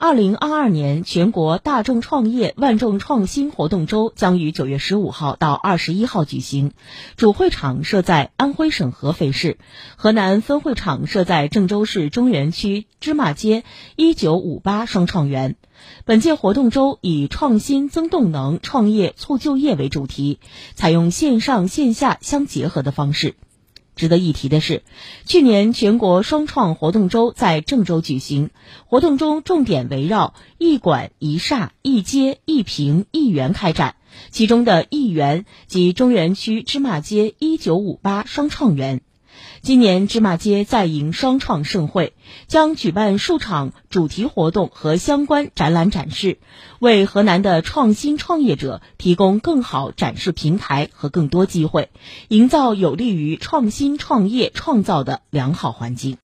二零二二年全国大众创业万众创新活动周将于九月十五号到二十一号举行，主会场设在安徽省合肥市，河南分会场设在郑州市中原区芝麻街一九五八双创园。本届活动周以创新增动能、创业促就业为主题，采用线上线下相结合的方式。值得一提的是，去年全国双创活动周在郑州举行，活动中重点围绕一馆一厦一街一平一园开展，其中的一园即中原区芝麻街一九五八双创园。今年芝麻街再迎双创盛会，将举办数场主题活动和相关展览展示，为河南的创新创业者提供更好展示平台和更多机会，营造有利于创新创业创造的良好环境。